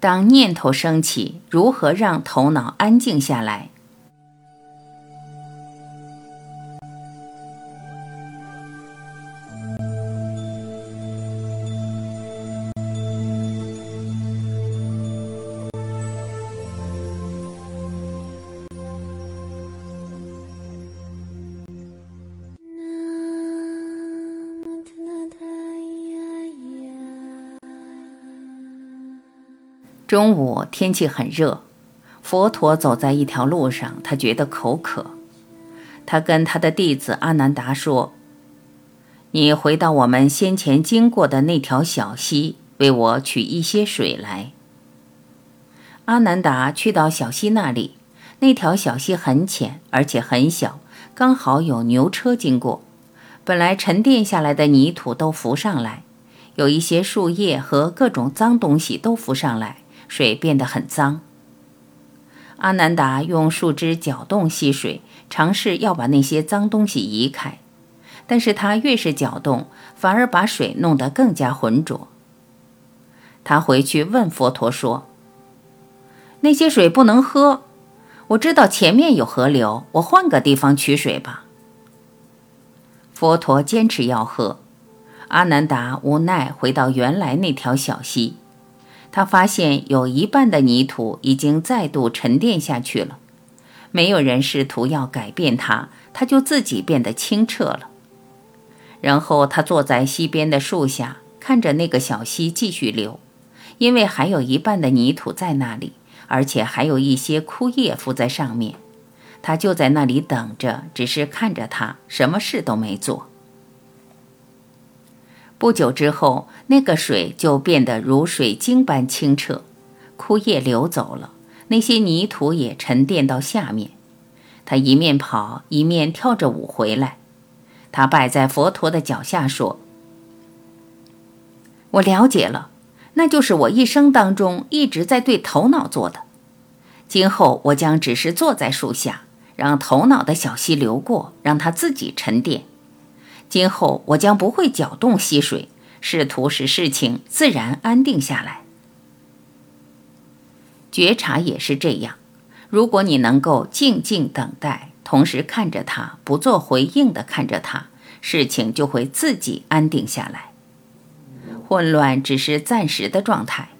当念头升起，如何让头脑安静下来？中午天气很热，佛陀走在一条路上，他觉得口渴。他跟他的弟子阿难达说：“你回到我们先前经过的那条小溪，为我取一些水来。”阿难达去到小溪那里，那条小溪很浅，而且很小，刚好有牛车经过。本来沉淀下来的泥土都浮上来，有一些树叶和各种脏东西都浮上来。水变得很脏。阿难达用树枝搅动溪水，尝试要把那些脏东西移开，但是他越是搅动，反而把水弄得更加浑浊。他回去问佛陀说：“那些水不能喝，我知道前面有河流，我换个地方取水吧。”佛陀坚持要喝，阿难达无奈回到原来那条小溪。他发现有一半的泥土已经再度沉淀下去了，没有人试图要改变它，它就自己变得清澈了。然后他坐在溪边的树下，看着那个小溪继续流，因为还有一半的泥土在那里，而且还有一些枯叶附在上面。他就在那里等着，只是看着它，什么事都没做。不久之后，那个水就变得如水晶般清澈，枯叶流走了，那些泥土也沉淀到下面。他一面跑，一面跳着舞回来。他拜在佛陀的脚下说：“我了解了，那就是我一生当中一直在对头脑做的。今后我将只是坐在树下，让头脑的小溪流过，让它自己沉淀。”今后我将不会搅动溪水，试图使事情自然安定下来。觉察也是这样，如果你能够静静等待，同时看着它，不做回应的看着它，事情就会自己安定下来。混乱只是暂时的状态。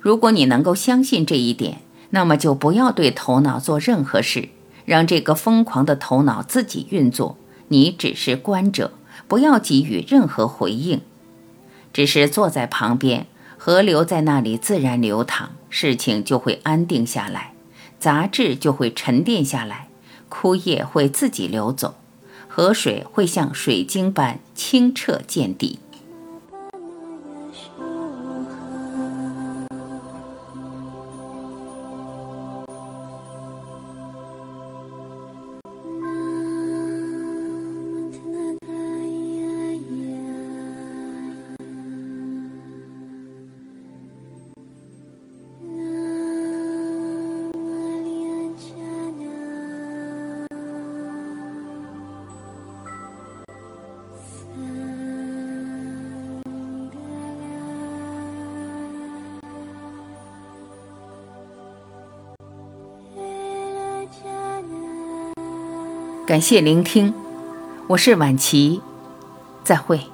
如果你能够相信这一点，那么就不要对头脑做任何事，让这个疯狂的头脑自己运作，你只是观者。不要给予任何回应，只是坐在旁边，河流在那里自然流淌，事情就会安定下来，杂质就会沉淀下来，枯叶会自己流走，河水会像水晶般清澈见底。感谢聆听，我是晚琪，再会。